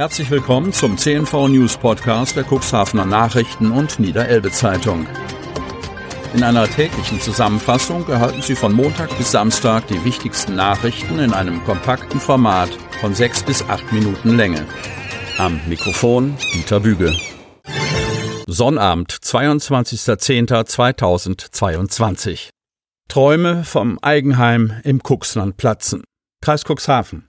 Herzlich willkommen zum CNV News Podcast der Cuxhavener Nachrichten und Niederelbe Zeitung. In einer täglichen Zusammenfassung erhalten Sie von Montag bis Samstag die wichtigsten Nachrichten in einem kompakten Format von sechs bis acht Minuten Länge. Am Mikrofon Dieter Büge. Sonnabend, 22.10.2022. Träume vom Eigenheim im Cuxland platzen. Kreis Cuxhaven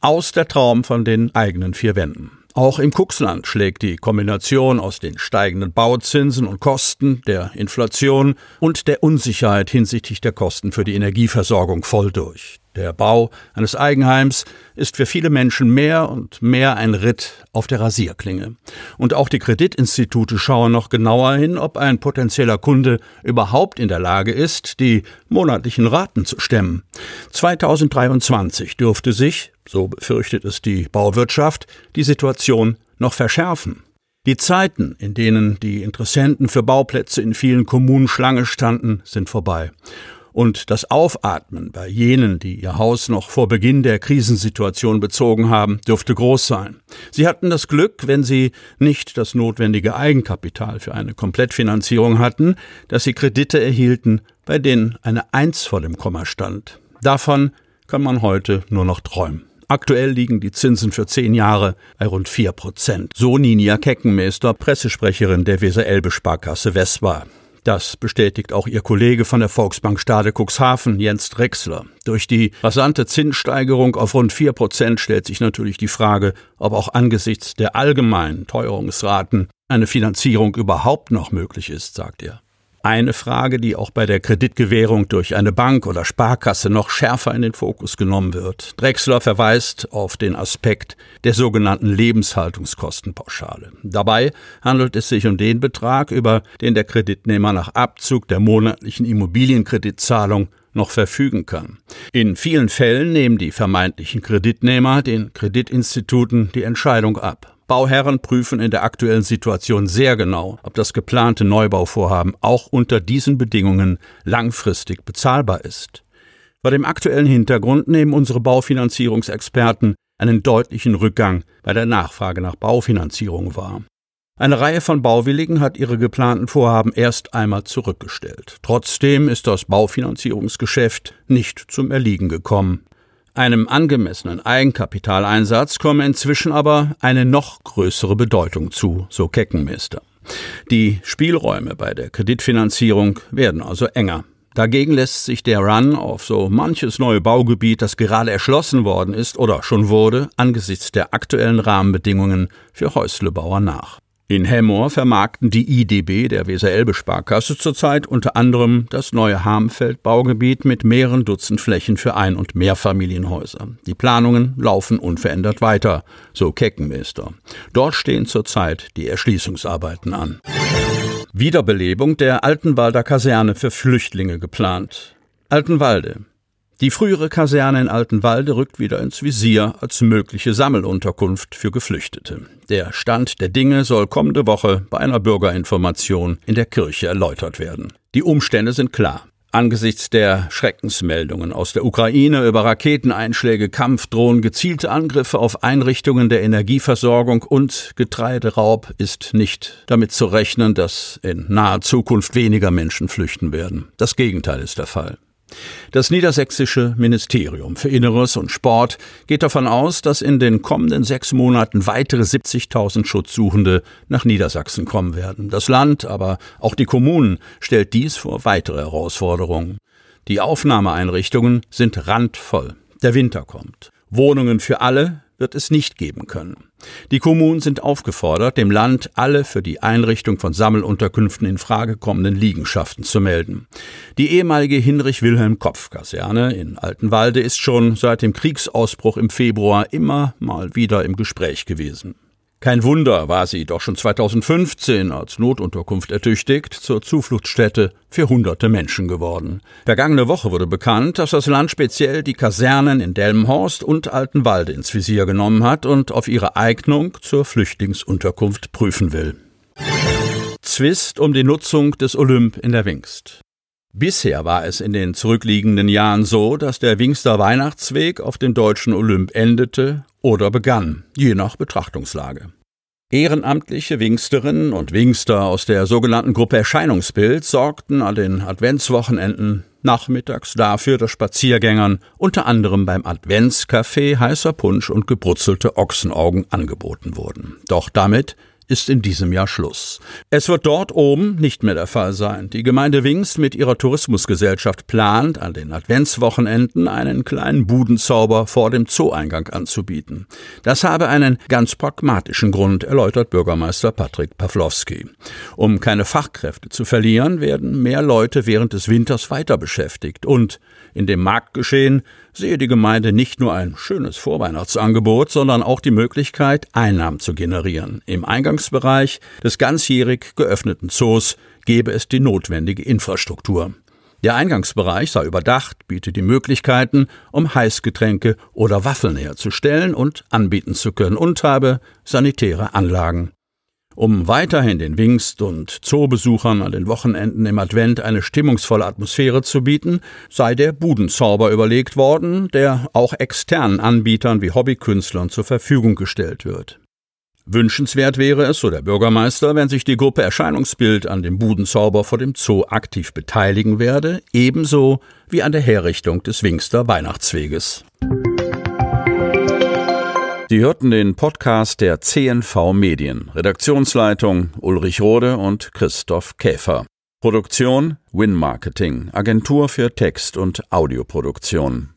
aus der Traum von den eigenen vier Wänden. Auch im Kuxland schlägt die Kombination aus den steigenden Bauzinsen und Kosten, der Inflation und der Unsicherheit hinsichtlich der Kosten für die Energieversorgung voll durch. Der Bau eines Eigenheims ist für viele Menschen mehr und mehr ein Ritt auf der Rasierklinge. Und auch die Kreditinstitute schauen noch genauer hin, ob ein potenzieller Kunde überhaupt in der Lage ist, die monatlichen Raten zu stemmen. 2023 dürfte sich, so befürchtet es die Bauwirtschaft, die Situation noch verschärfen. Die Zeiten, in denen die Interessenten für Bauplätze in vielen Kommunen Schlange standen, sind vorbei und das Aufatmen bei jenen, die ihr Haus noch vor Beginn der Krisensituation bezogen haben, dürfte groß sein. Sie hatten das Glück, wenn sie nicht das notwendige Eigenkapital für eine Komplettfinanzierung hatten, dass sie Kredite erhielten, bei denen eine Eins vor dem Komma stand. Davon kann man heute nur noch träumen. Aktuell liegen die Zinsen für zehn Jahre bei rund vier Prozent. So Ninia Keckenmeister, Pressesprecherin der Weser-Elbe-Sparkasse Westbar. Das bestätigt auch ihr Kollege von der Volksbank Stade Cuxhaven, Jens Drechsler. Durch die rasante Zinssteigerung auf rund vier Prozent stellt sich natürlich die Frage, ob auch angesichts der allgemeinen Teuerungsraten eine Finanzierung überhaupt noch möglich ist, sagt er. Eine Frage, die auch bei der Kreditgewährung durch eine Bank oder Sparkasse noch schärfer in den Fokus genommen wird. Drexler verweist auf den Aspekt der sogenannten Lebenshaltungskostenpauschale. Dabei handelt es sich um den Betrag, über den der Kreditnehmer nach Abzug der monatlichen Immobilienkreditzahlung noch verfügen kann. In vielen Fällen nehmen die vermeintlichen Kreditnehmer den Kreditinstituten die Entscheidung ab. Bauherren prüfen in der aktuellen Situation sehr genau, ob das geplante Neubauvorhaben auch unter diesen Bedingungen langfristig bezahlbar ist. Vor dem aktuellen Hintergrund nehmen unsere Baufinanzierungsexperten einen deutlichen Rückgang bei der Nachfrage nach Baufinanzierung wahr. Eine Reihe von Bauwilligen hat ihre geplanten Vorhaben erst einmal zurückgestellt. Trotzdem ist das Baufinanzierungsgeschäft nicht zum Erliegen gekommen. Einem angemessenen Eigenkapitaleinsatz komme inzwischen aber eine noch größere Bedeutung zu, so Keckenmeister. Die Spielräume bei der Kreditfinanzierung werden also enger. Dagegen lässt sich der Run auf so manches neue Baugebiet, das gerade erschlossen worden ist oder schon wurde, angesichts der aktuellen Rahmenbedingungen für Häuslebauer nach. In Hemmoor vermarkten die IDB der Weser-Elbe-Sparkasse zurzeit unter anderem das neue Harmfeld-Baugebiet mit mehreren Dutzend Flächen für Ein- und Mehrfamilienhäuser. Die Planungen laufen unverändert weiter, so Keckenmeister. Dort stehen zurzeit die Erschließungsarbeiten an. Wiederbelebung der Altenwalder Kaserne für Flüchtlinge geplant. Altenwalde. Die frühere Kaserne in Altenwalde rückt wieder ins Visier als mögliche Sammelunterkunft für Geflüchtete. Der Stand der Dinge soll kommende Woche bei einer Bürgerinformation in der Kirche erläutert werden. Die Umstände sind klar. Angesichts der Schreckensmeldungen aus der Ukraine über Raketeneinschläge, Kampfdrohnen, gezielte Angriffe auf Einrichtungen der Energieversorgung und Getreideraub ist nicht damit zu rechnen, dass in naher Zukunft weniger Menschen flüchten werden. Das Gegenteil ist der Fall. Das niedersächsische Ministerium für Inneres und Sport geht davon aus, dass in den kommenden sechs Monaten weitere 70.000 Schutzsuchende nach Niedersachsen kommen werden. Das Land, aber auch die Kommunen stellt dies vor weitere Herausforderungen. Die Aufnahmeeinrichtungen sind randvoll. Der Winter kommt. Wohnungen für alle wird es nicht geben können. Die Kommunen sind aufgefordert, dem Land alle für die Einrichtung von Sammelunterkünften in Frage kommenden Liegenschaften zu melden. Die ehemalige Hinrich-Wilhelm-Kopf-Kaserne in Altenwalde ist schon seit dem Kriegsausbruch im Februar immer mal wieder im Gespräch gewesen. Kein Wunder war sie doch schon 2015 als Notunterkunft ertüchtigt zur Zufluchtsstätte für hunderte Menschen geworden. Vergangene Woche wurde bekannt, dass das Land speziell die Kasernen in Delmenhorst und Altenwalde ins Visier genommen hat und auf ihre Eignung zur Flüchtlingsunterkunft prüfen will. Zwist um die Nutzung des Olymp in der Wingst. Bisher war es in den zurückliegenden Jahren so, dass der Wingster Weihnachtsweg auf dem deutschen Olymp endete oder begann, je nach Betrachtungslage. Ehrenamtliche Wingsterinnen und Wingster aus der sogenannten Gruppe Erscheinungsbild sorgten an den Adventswochenenden nachmittags dafür, dass Spaziergängern unter anderem beim Adventscafé heißer Punsch und gebrutzelte Ochsenaugen angeboten wurden. Doch damit ist in diesem Jahr Schluss. Es wird dort oben nicht mehr der Fall sein. Die Gemeinde Wingst mit ihrer Tourismusgesellschaft plant, an den Adventswochenenden einen kleinen Budenzauber vor dem Zooeingang anzubieten. Das habe einen ganz pragmatischen Grund, erläutert Bürgermeister Patrick Pawlowski. Um keine Fachkräfte zu verlieren, werden mehr Leute während des Winters weiter beschäftigt und in dem Marktgeschehen sehe die Gemeinde nicht nur ein schönes Vorweihnachtsangebot, sondern auch die Möglichkeit, Einnahmen zu generieren. Im Eingangsbereich des ganzjährig geöffneten Zoos gebe es die notwendige Infrastruktur. Der Eingangsbereich sei überdacht, biete die Möglichkeiten, um Heißgetränke oder Waffeln herzustellen und anbieten zu können und habe sanitäre Anlagen. Um weiterhin den Wingst- und Zoobesuchern an den Wochenenden im Advent eine stimmungsvolle Atmosphäre zu bieten, sei der Budenzauber überlegt worden, der auch externen Anbietern wie Hobbykünstlern zur Verfügung gestellt wird. Wünschenswert wäre es, so der Bürgermeister, wenn sich die Gruppe Erscheinungsbild an dem Budenzauber vor dem Zoo aktiv beteiligen werde, ebenso wie an der Herrichtung des Wingster Weihnachtsweges. Sie hörten den Podcast der CNV Medien. Redaktionsleitung Ulrich Rode und Christoph Käfer. Produktion Win Marketing, Agentur für Text- und Audioproduktion.